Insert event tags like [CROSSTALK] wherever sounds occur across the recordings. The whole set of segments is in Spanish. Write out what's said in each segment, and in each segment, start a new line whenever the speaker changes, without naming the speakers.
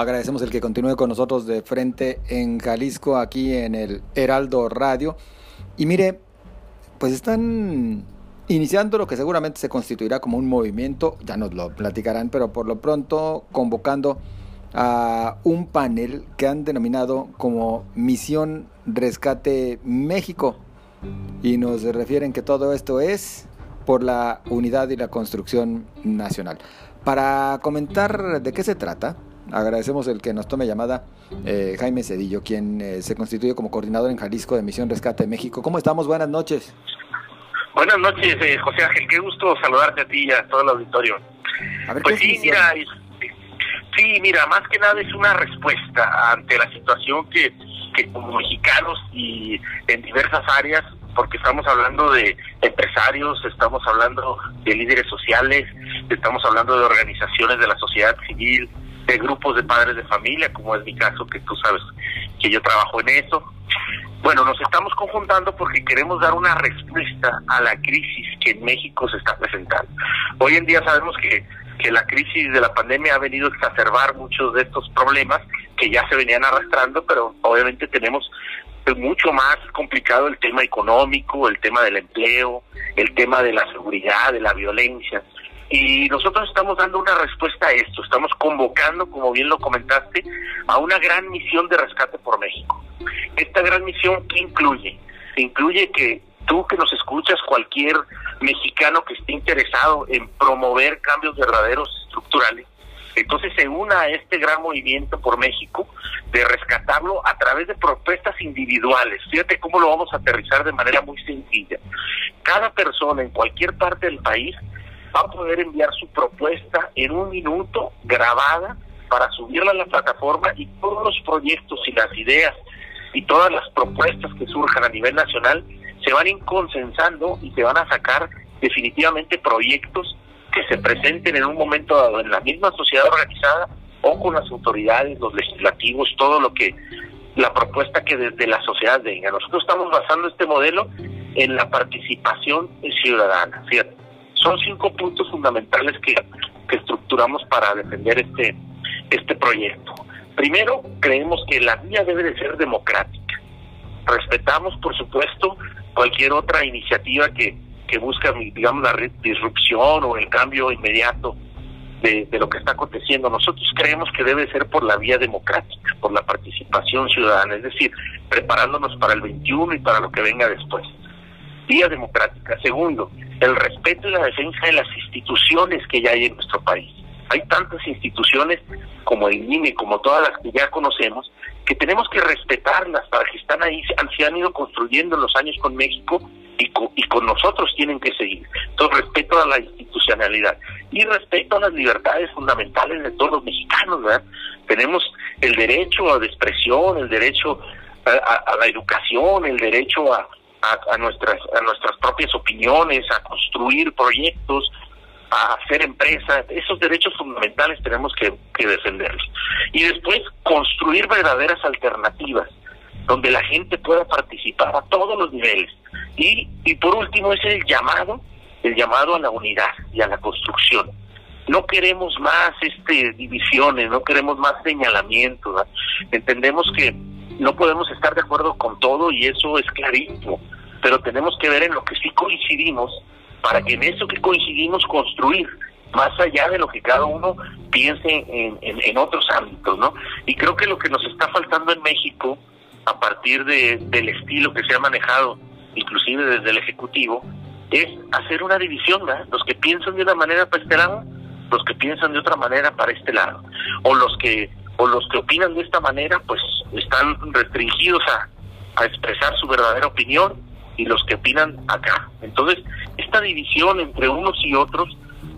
Agradecemos el que continúe con nosotros de frente en Jalisco, aquí en el Heraldo Radio. Y mire, pues están iniciando lo que seguramente se constituirá como un movimiento, ya nos lo platicarán, pero por lo pronto convocando a un panel que han denominado como Misión Rescate México. Y nos refieren que todo esto es por la unidad y la construcción nacional. Para comentar de qué se trata, agradecemos el que nos tome llamada eh, Jaime Cedillo, quien eh, se constituye como coordinador en Jalisco de Misión Rescate México. ¿Cómo estamos? Buenas noches.
Buenas noches, eh, José Ángel. Qué gusto saludarte a ti y a todo el auditorio. pues sí, mira, sí, mira, más que nada es una respuesta ante la situación que, que como mexicanos y en diversas áreas porque estamos hablando de empresarios, estamos hablando de líderes sociales, estamos hablando de organizaciones de la sociedad civil, de grupos de padres de familia, como es mi caso, que tú sabes que yo trabajo en eso. Bueno, nos estamos conjuntando porque queremos dar una respuesta a la crisis que en México se está presentando. Hoy en día sabemos que, que la crisis de la pandemia ha venido a exacerbar muchos de estos problemas que ya se venían arrastrando, pero obviamente tenemos mucho más complicado el tema económico, el tema del empleo, el tema de la seguridad, de la violencia. Y nosotros estamos dando una respuesta a esto, estamos convocando, como bien lo comentaste, a una gran misión de rescate por México. Esta gran misión, ¿qué incluye? Incluye que tú que nos escuchas, cualquier mexicano que esté interesado en promover cambios verdaderos estructurales, entonces se una a este gran movimiento por México de rescatarlo a través de propuestas individuales. Fíjate cómo lo vamos a aterrizar de manera muy sencilla. Cada persona en cualquier parte del país va a poder enviar su propuesta en un minuto grabada para subirla a la plataforma y todos los proyectos y las ideas y todas las propuestas que surjan a nivel nacional se van inconsensando y se van a sacar definitivamente proyectos que se presenten en un momento dado en la misma sociedad organizada o con las autoridades, los legislativos, todo lo que la propuesta que desde la sociedad venga. Nosotros estamos basando este modelo en la participación ciudadana. Fíjate, son cinco puntos fundamentales que, estructuramos para defender este, este proyecto. Primero, creemos que la vía debe de ser democrática. Respetamos, por supuesto, cualquier otra iniciativa que, que busca, digamos, la disrupción o el cambio inmediato de, lo que está aconteciendo. Nosotros creemos que debe ser por la vía democrática, por la participación ciudadana, es decir, preparándonos para el 21 y para lo que venga después. Vía democrática. Segundo, el respeto y la defensa de las instituciones que ya hay en nuestro país. Hay tantas instituciones como el INE, como todas las que ya conocemos, que tenemos que respetarlas para que están ahí, se han ido construyendo en los años con México y con, nosotros tienen que seguir. Entonces, respeto a la institucionalidad y respeto a las libertades fundamentales de todos los mexicanos, ¿verdad? Tenemos el derecho a la expresión, el derecho a, la educación, el derecho a, a, nuestras, a nuestras propias opiniones, a construir proyectos, a hacer empresas, esos derechos fundamentales tenemos que, que defenderlos. Y después construir verdaderas alternativas donde la gente pueda participar a todos los niveles. Y, y por último es el llamado, el llamado a la unidad y a la construcción. No queremos más este divisiones, no queremos más señalamientos. Entendemos que no podemos estar de acuerdo con todo y eso es clarísimo, pero tenemos que ver en lo que sí coincidimos para que en eso que coincidimos construir más allá de lo que cada uno piense en, otros ámbitos, ¿no? Y creo que lo que nos está faltando en México a partir de, del estilo que se ha manejado, inclusive desde el Ejecutivo, es hacer una división, los que piensan de una manera para este lado, los que piensan de otra manera para este lado, o los que o los que opinan de esta manera, pues están restringidos a, a expresar su verdadera opinión y los que opinan acá. Entonces, esta división entre unos y otros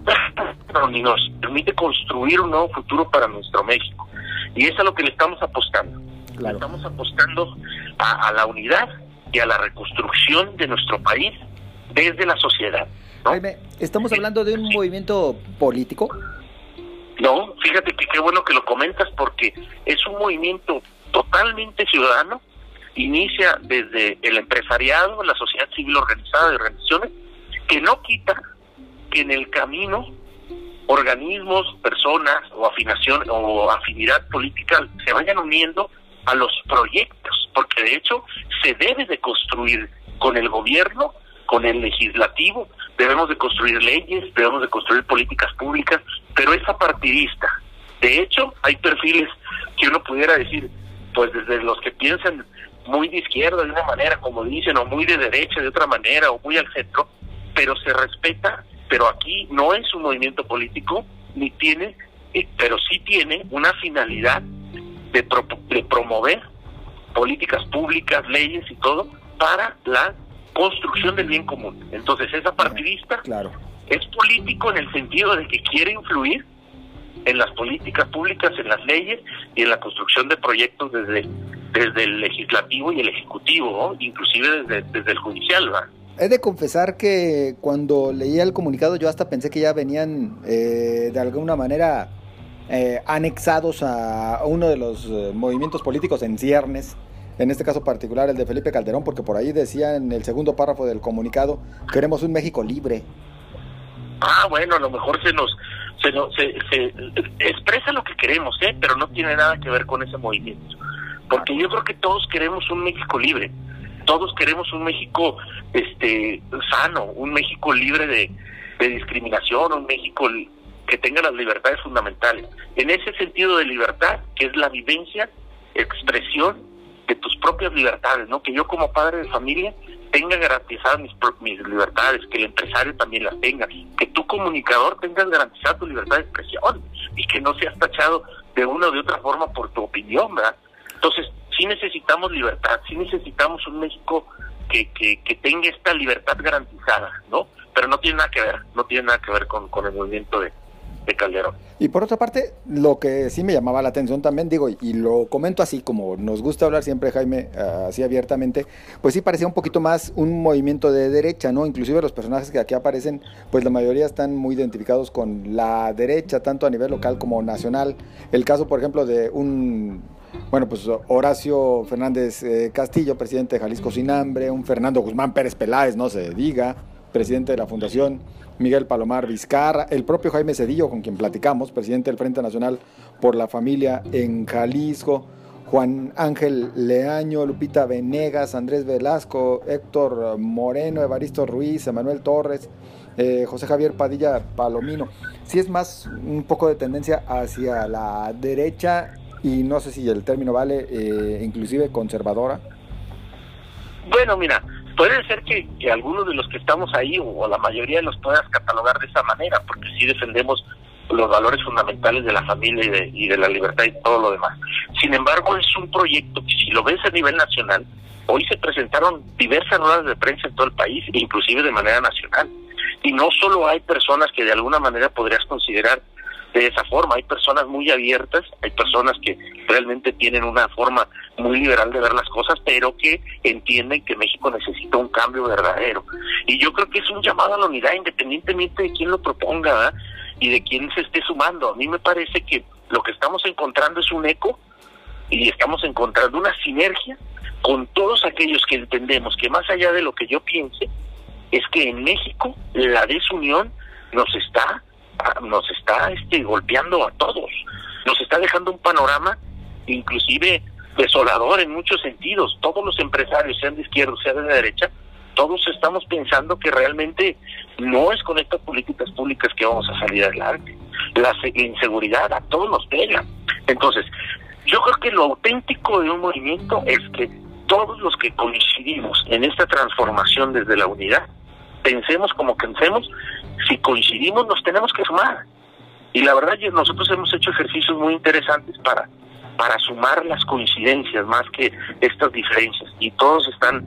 [CLEARS THROAT] nos permite construir un nuevo futuro para nuestro México. Y es a lo que le estamos apostando. Estamos apostando a, la unidad y a la reconstrucción de nuestro país desde la sociedad.
¿estamos hablando de un movimiento político?
No, fíjate que qué bueno que lo comentas porque es un movimiento totalmente ciudadano, inicia desde el empresariado, la sociedad civil organizada de organizaciones, que no quita que en el camino organismos, personas o afinación o afinidad política se vayan uniendo a los proyectos, porque de hecho se debe de construir con el gobierno, con el legislativo, debemos de construir leyes, debemos de construir políticas públicas, pero es partidista. De hecho, hay perfiles que uno pudiera decir, pues desde los que piensan muy de izquierda de una manera, como dicen, o muy de derecha de otra manera, o muy al centro, pero se respeta, pero aquí no es un movimiento político, ni tiene, eh, pero sí tiene una finalidad de, de promover políticas públicas, leyes y todo para la construcción del bien común. Entonces, esa partidista
claro.
es político en el sentido de que quiere influir en las políticas públicas, en las leyes y en la construcción de proyectos desde, desde el legislativo y el ejecutivo, inclusive desde, desde el judicial. ¿verdad?
He de confesar que cuando leía el comunicado yo hasta pensé que ya venían eh, de alguna manera eh, anexados a uno de los eh, movimientos políticos en ciernes, en este caso particular el de Felipe Calderón, porque por ahí decía en el segundo párrafo del comunicado, queremos un México libre.
Ah, bueno, a lo mejor se nos, se, nos, se, se expresa lo que queremos, ¿eh? pero no tiene nada que ver con ese movimiento. Porque yo creo que todos queremos un México libre todos queremos un México este sano, un México libre de, discriminación, un México que tenga las libertades fundamentales. En ese sentido de libertad, que es la vivencia, expresión de libertades, ¿no? Que yo como padre de familia tenga garantizadas mis, mis libertades, que el empresario también las tenga, que tu comunicador tengas garantizada tu libertad de expresión y que no seas tachado de una o de otra forma por tu opinión, ¿verdad? Entonces, sí necesitamos libertad, sí necesitamos un México que, que, tenga esta libertad garantizada, ¿no? Pero no tiene nada que ver, no tiene nada que ver con, con el movimiento de, de Calderón.
Y por otra parte, lo que sí me llamaba la atención también, digo, y lo comento así, como nos gusta hablar siempre, Jaime, así abiertamente, pues sí parecía un poquito más un movimiento de derecha, ¿no? Inclusive los personajes que aquí aparecen, pues la mayoría están muy identificados con la derecha, tanto a nivel local como nacional. El caso, por ejemplo, de un bueno, pues Horacio Fernández eh, Castillo, presidente de Jalisco Sin Hambre, un Fernando Guzmán Pérez Peláez, no se diga, presidente de la Fundación Miguel Palomar Vizcarra, el propio Jaime Cedillo, con quien platicamos, presidente del Frente Nacional por la Familia en Jalisco, Juan Ángel Leaño, Lupita Venegas, Andrés Velasco, Héctor Moreno, Evaristo Ruiz, Emanuel Torres, eh, José Javier Padilla Palomino. Sí es más un poco de tendencia hacia la derecha y no sé si el término vale, eh, inclusive conservadora.
Bueno, mira, puede ser que, algunos de los que estamos ahí o, la mayoría de los puedas catalogar de esa manera, porque sí defendemos los valores fundamentales de la familia y de, y de la libertad y todo lo demás. Sin embargo, es un proyecto que si lo ves a nivel nacional, hoy se presentaron diversas ruedas de prensa en todo el país, inclusive de manera nacional. Y no solo hay personas que de alguna manera podrías considerar de esa forma. Hay personas muy abiertas, hay personas que realmente tienen una forma muy liberal de ver las cosas, pero que entienden que México necesita un cambio verdadero. Y yo creo que es un llamado a la unidad independientemente de quién lo proponga y de quién se esté sumando. A mí me parece que lo que estamos encontrando es un eco y estamos encontrando una sinergia con todos aquellos que entendemos que más allá de lo que yo piense, es que en México la desunión nos está nos está este, golpeando a todos, nos está dejando un panorama inclusive desolador en muchos sentidos. Todos los empresarios, sean de izquierda, sean de derecha, todos estamos pensando que realmente no es con estas políticas públicas que vamos a salir adelante. La inseguridad a todos nos pega. Entonces, yo creo que lo auténtico de un movimiento es que todos los que coincidimos en esta transformación desde la unidad, pensemos como pensemos, si coincidimos nos tenemos que sumar. Y la verdad nosotros hemos hecho ejercicios muy interesantes para, para sumar las coincidencias más que estas diferencias. Y todos están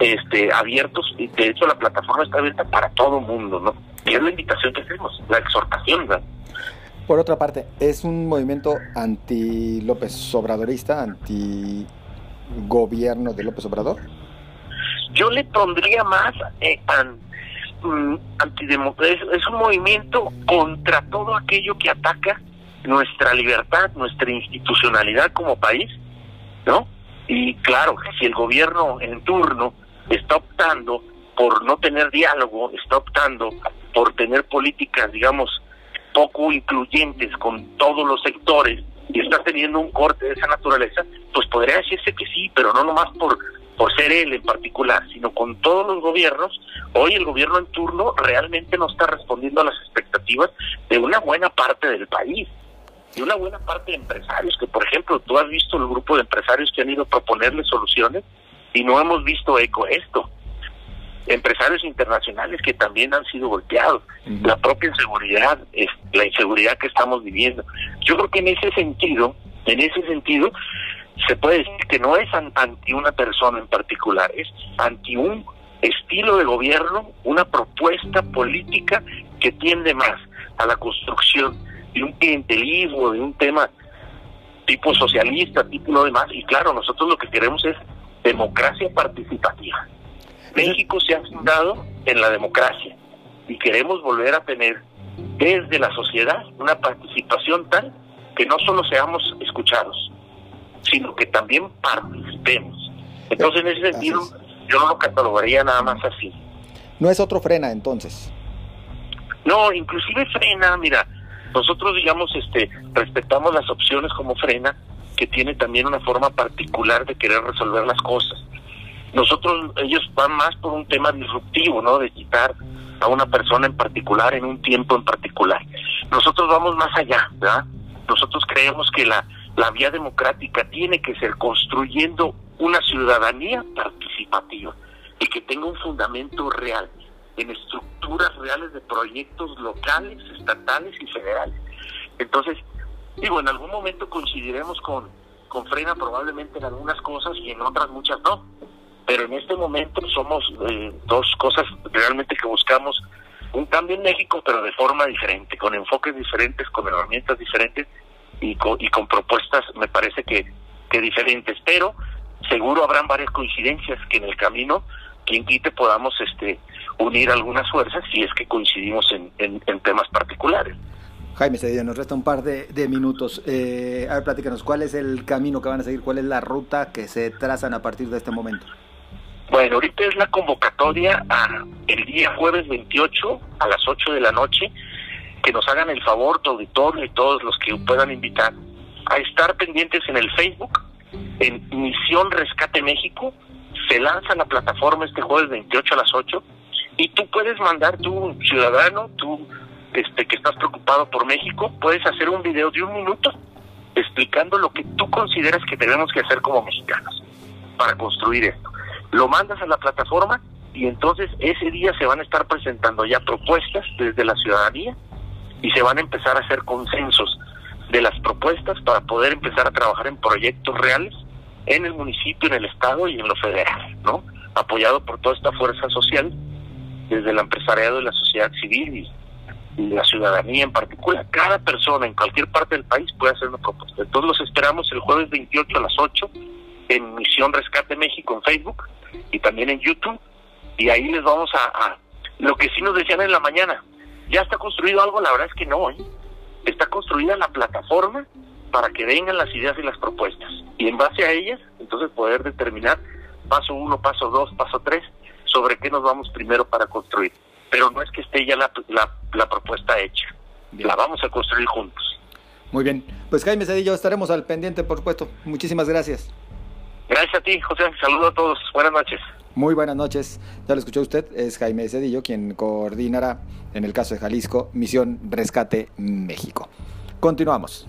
este, abiertos, y de hecho la plataforma está abierta para todo mundo, ¿no? Y es la invitación que hacemos, la exhortación,
Por otra parte, ¿es un movimiento anti López Obradorista, anti gobierno de López Obrador?
Yo le pondría más eh, Mm, es un movimiento contra todo aquello que ataca nuestra libertad, nuestra institucionalidad como país, ¿no? Y claro, si el gobierno en turno está optando por no tener diálogo, está optando por tener políticas, digamos, poco incluyentes con todos los sectores y está teniendo un corte de esa naturaleza, pues podría decirse que sí, pero no nomás por por ser él en particular, sino con todos los gobiernos. Hoy el gobierno en turno realmente no está respondiendo a las expectativas de una buena parte del país, de una buena parte de empresarios, que por ejemplo tú has visto el grupo de empresarios que han ido a proponerle soluciones y no hemos visto eco esto empresarios internacionales que también han sido golpeados, la propia inseguridad, la inseguridad que estamos viviendo. Yo creo que en ese sentido, en ese sentido, se puede decir que no es anti una persona en particular, es anti un estilo de gobierno, una propuesta política que tiende más a la construcción de un clientelismo, de un tema tipo socialista, tipo lo demás, y claro, nosotros lo que queremos es democracia participativa. México se ha fundado en la democracia y queremos volver a tener desde la sociedad una participación tal que no solo seamos escuchados, sino que también participemos. Entonces, en ese sentido, yo no lo catalogaría nada más así.
¿No es otro frena entonces?
No, inclusive frena, mira, nosotros digamos, este, respetamos las opciones como frena, que tiene también una forma particular de querer resolver las cosas. Nosotros, ellos van más por un tema disruptivo, ¿no? De quitar a una persona en particular en un tiempo en particular. Nosotros vamos más allá, ¿verdad? Nosotros creemos que la, la vía democrática tiene que ser construyendo una ciudadanía participativa y que tenga un fundamento real en estructuras reales de proyectos locales, estatales y federales. Entonces, digo, en algún momento coincidiremos con, con Frena probablemente en algunas cosas y en otras muchas no pero en este momento somos eh, dos cosas realmente que buscamos un cambio en México, pero de forma diferente, con enfoques diferentes, con herramientas diferentes y con, y con propuestas, me parece que, que diferentes, pero seguro habrán varias coincidencias que en el camino, quien quite, podamos este unir algunas fuerzas si es que coincidimos en, en, temas particulares.
Jaime Cedillo, nos resta un par de, de minutos. Eh, a ver, platícanos, ¿cuál es el camino que van a seguir? ¿Cuál es la ruta que se trazan a partir de este momento?
Bueno, ahorita es la convocatoria a el día jueves 28 a las 8 de la noche, que nos hagan el favor, tu auditorio y todos los que puedan invitar, a estar pendientes en el Facebook, en Misión Rescate México, se lanza la plataforma este jueves 28 a las 8, y tú puedes mandar, tú ciudadano, tú este, que estás preocupado por México, puedes hacer un video de un minuto explicando lo que tú consideras que tenemos que hacer como mexicanos para construir esto. Lo mandas a la plataforma y entonces ese día se van a estar presentando ya propuestas desde la ciudadanía y se van a empezar a hacer consensos de las propuestas para poder empezar a trabajar en proyectos reales en el municipio, en el estado y en lo federal, ¿no? Apoyado por toda esta fuerza social, desde el empresariado y la sociedad civil y, la ciudadanía en particular. Cada persona en cualquier parte del país puede hacer una propuesta. Entonces los esperamos el jueves 28 a las 8 en Misión Rescate México en Facebook y también en YouTube. Y ahí les vamos a, Lo que sí nos decían en la mañana, ¿ya está construido algo? La verdad es que no, ¿eh? Está construida la plataforma para que vengan las ideas y las propuestas. Y en base a ellas, entonces poder determinar paso uno, paso dos, paso tres, sobre qué nos vamos primero para construir. Pero no es que esté ya la, la, propuesta hecha. La vamos a construir juntos.
Muy bien. Pues Jaime Cedillo, estaremos al pendiente, por supuesto. Muchísimas gracias.
Gracias a ti, José. Saludo a todos. Buenas noches.
Muy buenas noches. Ya lo escuchó usted, es Jaime Cedillo quien coordinará, en el caso de Jalisco, Misión Rescate México. Continuamos.